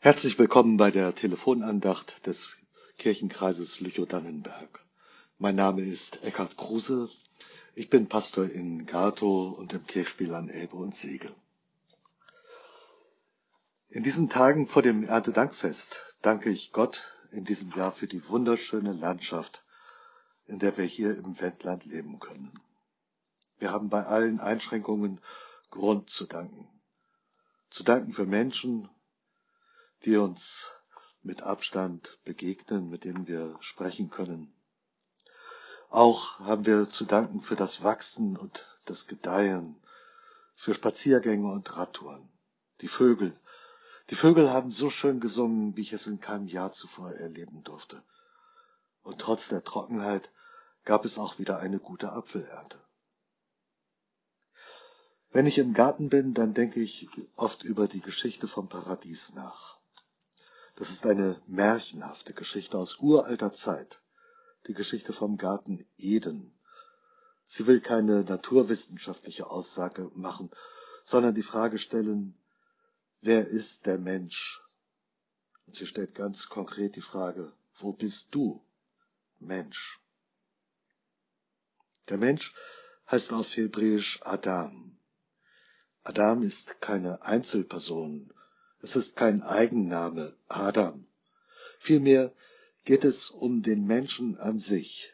Herzlich willkommen bei der Telefonandacht des Kirchenkreises Lüchow-Dannenberg. Mein Name ist Eckhard Kruse. Ich bin Pastor in Gato und im Kirchspiel an Elbe und Sege. In diesen Tagen vor dem Erntedankfest danke ich Gott in diesem Jahr für die wunderschöne Landschaft, in der wir hier im Wendland leben können. Wir haben bei allen Einschränkungen Grund zu danken. Zu danken für Menschen, die uns mit Abstand begegnen, mit denen wir sprechen können. Auch haben wir zu danken für das Wachsen und das Gedeihen, für Spaziergänge und Radtouren. Die Vögel. Die Vögel haben so schön gesungen, wie ich es in keinem Jahr zuvor erleben durfte. Und trotz der Trockenheit gab es auch wieder eine gute Apfelernte. Wenn ich im Garten bin, dann denke ich oft über die Geschichte vom Paradies nach. Das ist eine märchenhafte Geschichte aus uralter Zeit. Die Geschichte vom Garten Eden. Sie will keine naturwissenschaftliche Aussage machen, sondern die Frage stellen, wer ist der Mensch? Und sie stellt ganz konkret die Frage, wo bist du, Mensch? Der Mensch heißt auf Hebräisch Adam. Adam ist keine Einzelperson, es ist kein Eigenname Adam. Vielmehr geht es um den Menschen an sich,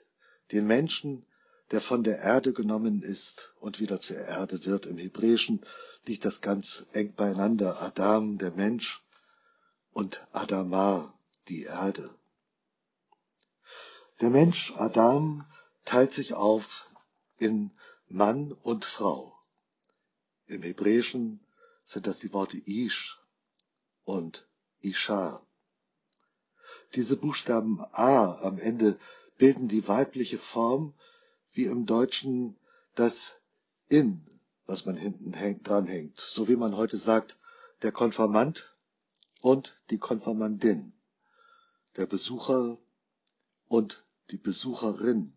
den Menschen, der von der Erde genommen ist und wieder zur Erde wird. Im Hebräischen liegt das ganz eng beieinander. Adam, der Mensch, und Adamar, die Erde. Der Mensch Adam teilt sich auf in Mann und Frau. Im Hebräischen sind das die Worte Ish und Isha. Diese Buchstaben A am Ende bilden die weibliche Form, wie im Deutschen das in, was man hinten hängt, dranhängt, so wie man heute sagt, der Konfirmand und die Konfirmandin, der Besucher und die Besucherin,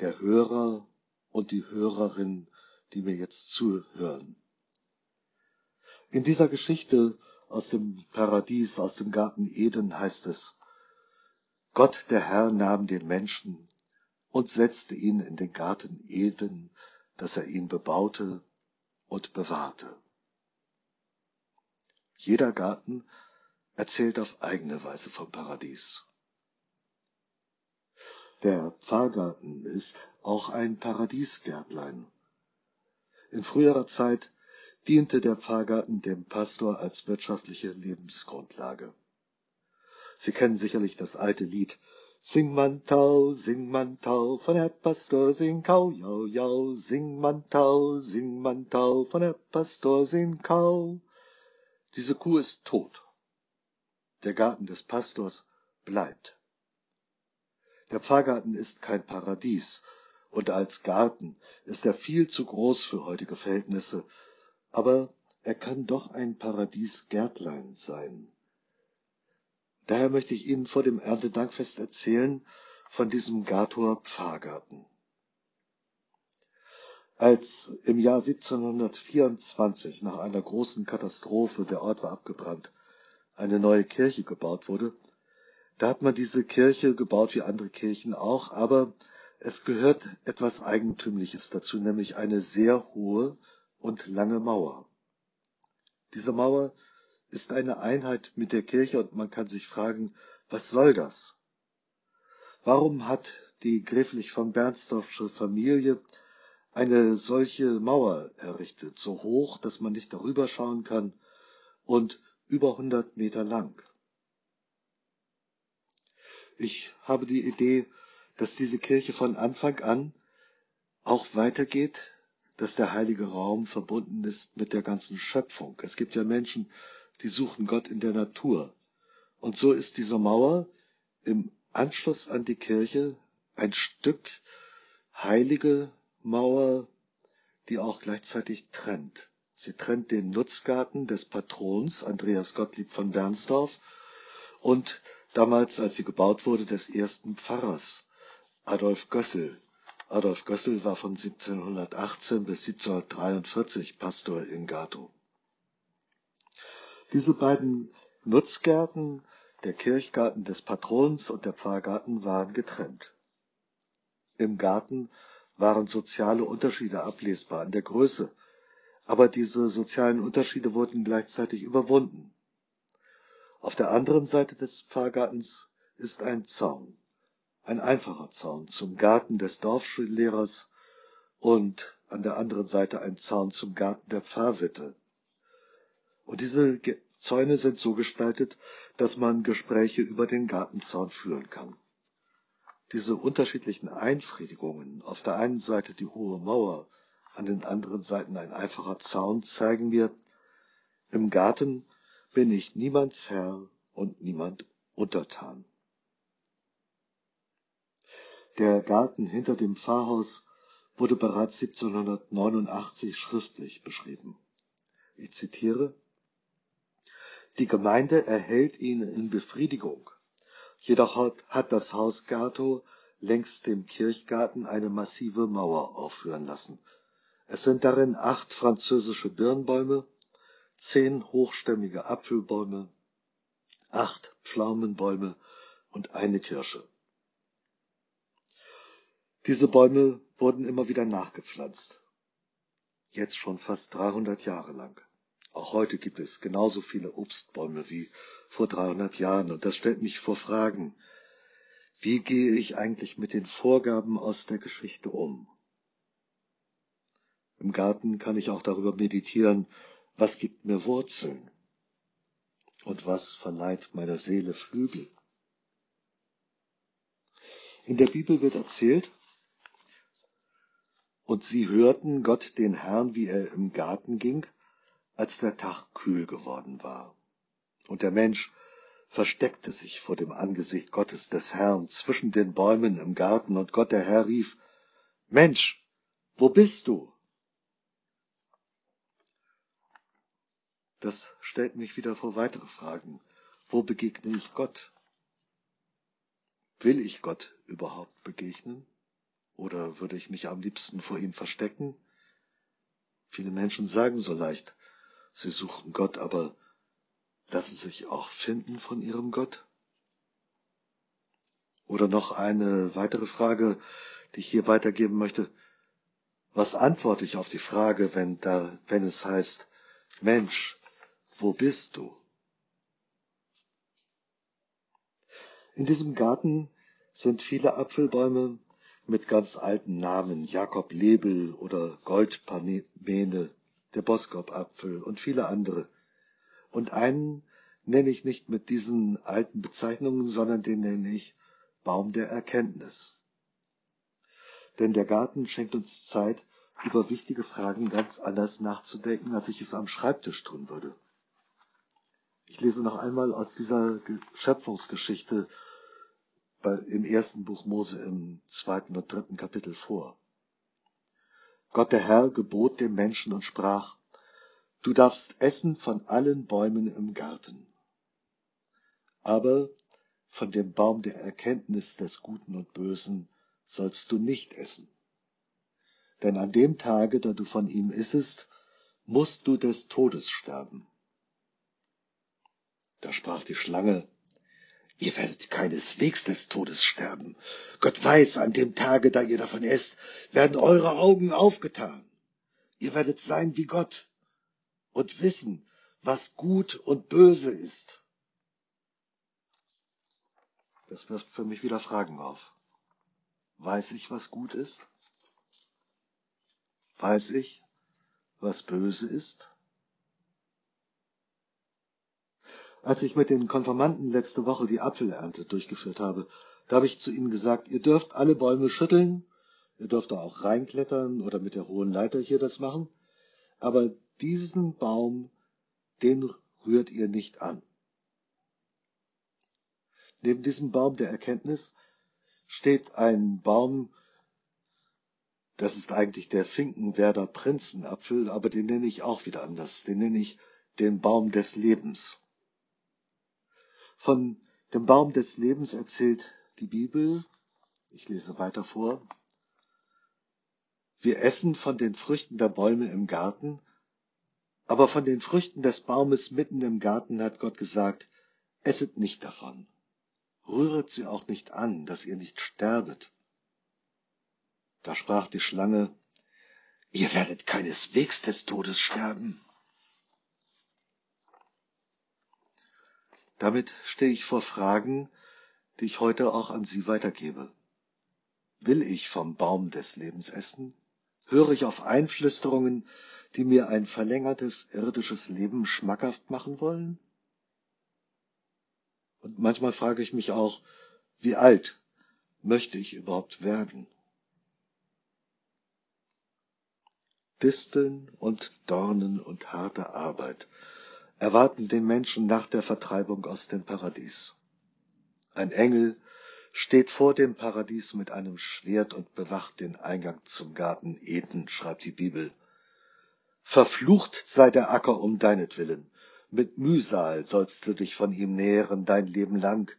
der Hörer und die Hörerin, die mir jetzt zuhören. In dieser Geschichte aus dem Paradies, aus dem Garten Eden heißt es, Gott der Herr nahm den Menschen und setzte ihn in den Garten Eden, dass er ihn bebaute und bewahrte. Jeder Garten erzählt auf eigene Weise vom Paradies. Der Pfarrgarten ist auch ein Paradiesgärtlein. In früherer Zeit diente der Pfarrgarten dem Pastor als wirtschaftliche Lebensgrundlage. Sie kennen sicherlich das alte Lied Sing man Tau, sing man Tau, von Herr Pastor sing Kau, jau, jau, sing man Tau, sing man Tau, von Herr Pastor sing Kau. Diese Kuh ist tot. Der Garten des Pastors bleibt. Der Pfarrgarten ist kein Paradies, und als Garten ist er viel zu groß für heutige Verhältnisse, aber er kann doch ein Paradiesgärtlein sein. Daher möchte ich Ihnen vor dem Erntedankfest erzählen von diesem Gator Pfarrgarten. Als im Jahr 1724 nach einer großen Katastrophe, der Ort war abgebrannt, eine neue Kirche gebaut wurde, da hat man diese Kirche gebaut wie andere Kirchen auch, aber es gehört etwas Eigentümliches dazu, nämlich eine sehr hohe und lange Mauer. Diese Mauer ist eine Einheit mit der Kirche und man kann sich fragen, was soll das? Warum hat die gräflich von Bernsdorfsche Familie eine solche Mauer errichtet, so hoch, dass man nicht darüber schauen kann und über 100 Meter lang? Ich habe die Idee, dass diese Kirche von Anfang an auch weitergeht dass der heilige Raum verbunden ist mit der ganzen Schöpfung. Es gibt ja Menschen, die suchen Gott in der Natur. Und so ist diese Mauer im Anschluss an die Kirche ein Stück heilige Mauer, die auch gleichzeitig trennt. Sie trennt den Nutzgarten des Patrons Andreas Gottlieb von Bernsdorf und damals, als sie gebaut wurde, des ersten Pfarrers Adolf Gössel, Adolf Gössel war von 1718 bis 1743 Pastor in Gato. Diese beiden Nutzgärten, der Kirchgarten des Patrons und der Pfarrgarten waren getrennt. Im Garten waren soziale Unterschiede ablesbar an der Größe, aber diese sozialen Unterschiede wurden gleichzeitig überwunden. Auf der anderen Seite des Pfarrgartens ist ein Zaun, ein einfacher Zaun zum Garten des Dorfschullehrers und an der anderen Seite ein Zaun zum Garten der Pfarrwitte. Und diese Zäune sind so gestaltet, dass man Gespräche über den Gartenzaun führen kann. Diese unterschiedlichen Einfriedungen, auf der einen Seite die hohe Mauer, an den anderen Seiten ein einfacher Zaun, zeigen mir, im Garten bin ich niemands Herr und niemand untertan. Der Garten hinter dem Pfarrhaus wurde bereits 1789 schriftlich beschrieben. Ich zitiere Die Gemeinde erhält ihn in Befriedigung. Jedoch hat das Haus Gato längs dem Kirchgarten eine massive Mauer aufführen lassen. Es sind darin acht französische Birnbäume, zehn hochstämmige Apfelbäume, acht Pflaumenbäume und eine Kirsche. Diese Bäume wurden immer wieder nachgepflanzt. Jetzt schon fast 300 Jahre lang. Auch heute gibt es genauso viele Obstbäume wie vor 300 Jahren und das stellt mich vor Fragen. Wie gehe ich eigentlich mit den Vorgaben aus der Geschichte um? Im Garten kann ich auch darüber meditieren, was gibt mir Wurzeln? Und was verleiht meiner Seele Flügel? In der Bibel wird erzählt, und sie hörten Gott den Herrn, wie er im Garten ging, als der Tag kühl geworden war. Und der Mensch versteckte sich vor dem Angesicht Gottes des Herrn zwischen den Bäumen im Garten, und Gott der Herr rief, Mensch, wo bist du? Das stellt mich wieder vor weitere Fragen. Wo begegne ich Gott? Will ich Gott überhaupt begegnen? Oder würde ich mich am liebsten vor ihm verstecken? Viele Menschen sagen so leicht, sie suchen Gott, aber lassen sich auch finden von ihrem Gott? Oder noch eine weitere Frage, die ich hier weitergeben möchte. Was antworte ich auf die Frage, wenn da, wenn es heißt, Mensch, wo bist du? In diesem Garten sind viele Apfelbäume mit ganz alten Namen, Jakob Lebel oder Goldpamene, der Boskop-Apfel und viele andere. Und einen nenne ich nicht mit diesen alten Bezeichnungen, sondern den nenne ich Baum der Erkenntnis. Denn der Garten schenkt uns Zeit, über wichtige Fragen ganz anders nachzudenken, als ich es am Schreibtisch tun würde. Ich lese noch einmal aus dieser Schöpfungsgeschichte im ersten Buch Mose im zweiten und dritten Kapitel vor. Gott der Herr gebot dem Menschen und sprach, Du darfst essen von allen Bäumen im Garten, aber von dem Baum der Erkenntnis des Guten und Bösen sollst du nicht essen. Denn an dem Tage, da du von ihm issest, musst du des Todes sterben. Da sprach die Schlange, Ihr werdet keineswegs des Todes sterben. Gott weiß, an dem Tage, da ihr davon esst, werden eure Augen aufgetan. Ihr werdet sein wie Gott und wissen, was gut und böse ist. Das wirft für mich wieder Fragen auf. Weiß ich, was gut ist? Weiß ich, was böse ist? Als ich mit den Konformanten letzte Woche die Apfelernte durchgeführt habe, da habe ich zu ihnen gesagt, ihr dürft alle Bäume schütteln, ihr dürft da auch reinklettern oder mit der hohen Leiter hier das machen, aber diesen Baum, den rührt ihr nicht an. Neben diesem Baum der Erkenntnis steht ein Baum, das ist eigentlich der Finkenwerder Prinzenapfel, aber den nenne ich auch wieder anders. Den nenne ich den Baum des Lebens. Von dem Baum des Lebens erzählt die Bibel. Ich lese weiter vor. Wir essen von den Früchten der Bäume im Garten, aber von den Früchten des Baumes mitten im Garten hat Gott gesagt, esset nicht davon, rühret sie auch nicht an, dass ihr nicht sterbet. Da sprach die Schlange, ihr werdet keineswegs des Todes sterben. Damit stehe ich vor Fragen, die ich heute auch an Sie weitergebe. Will ich vom Baum des Lebens essen? Höre ich auf Einflüsterungen, die mir ein verlängertes irdisches Leben schmackhaft machen wollen? Und manchmal frage ich mich auch, wie alt möchte ich überhaupt werden? Disteln und Dornen und harte Arbeit erwarten den Menschen nach der Vertreibung aus dem Paradies. Ein Engel steht vor dem Paradies mit einem Schwert und bewacht den Eingang zum Garten Eden, schreibt die Bibel. Verflucht sei der Acker um deinetwillen, mit Mühsal sollst du dich von ihm nähren dein Leben lang.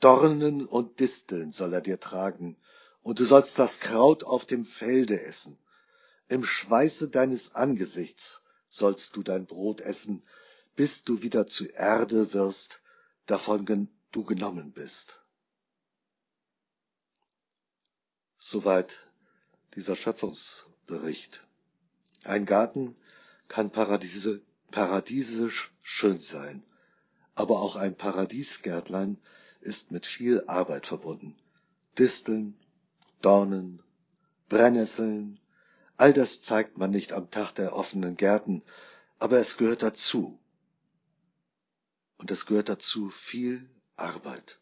Dornen und Disteln soll er dir tragen, und du sollst das Kraut auf dem Felde essen. Im Schweiße deines Angesichts sollst du dein Brot essen, bis du wieder zu Erde wirst, davon du genommen bist. Soweit dieser Schöpfungsbericht. Ein Garten kann Paradiese, paradiesisch schön sein, aber auch ein Paradiesgärtlein ist mit viel Arbeit verbunden. Disteln, Dornen, Brennnesseln, All das zeigt man nicht am Tag der offenen Gärten, aber es gehört dazu. Und es gehört dazu viel Arbeit.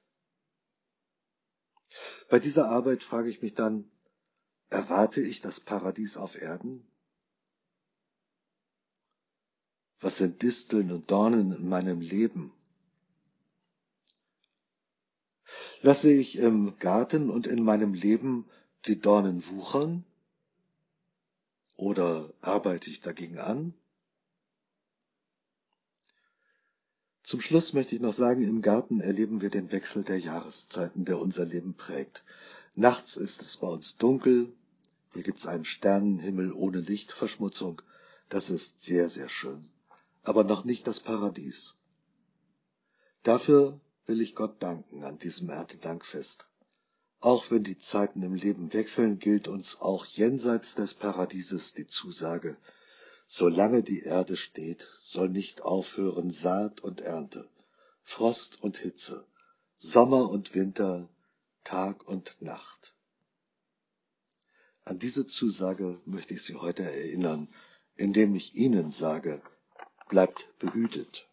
Bei dieser Arbeit frage ich mich dann, erwarte ich das Paradies auf Erden? Was sind Disteln und Dornen in meinem Leben? Lasse ich im Garten und in meinem Leben die Dornen wuchern oder arbeite ich dagegen an? Zum Schluss möchte ich noch sagen, im Garten erleben wir den Wechsel der Jahreszeiten, der unser Leben prägt. Nachts ist es bei uns dunkel, hier gibt es einen Sternenhimmel ohne Lichtverschmutzung, das ist sehr, sehr schön, aber noch nicht das Paradies. Dafür will ich Gott danken an diesem Erntedankfest. Auch wenn die Zeiten im Leben wechseln, gilt uns auch jenseits des Paradieses die Zusage, solange die Erde steht, soll nicht aufhören Saat und Ernte, Frost und Hitze, Sommer und Winter, Tag und Nacht. An diese Zusage möchte ich Sie heute erinnern, indem ich Ihnen sage, bleibt behütet.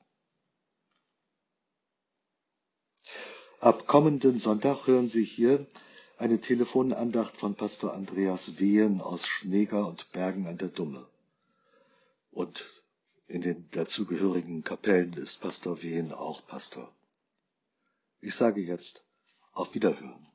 Ab kommenden Sonntag hören Sie hier eine Telefonandacht von Pastor Andreas Wehen aus Schneger und Bergen an der Dumme. Und in den dazugehörigen Kapellen ist Pastor Wehen auch Pastor. Ich sage jetzt auf Wiederhören.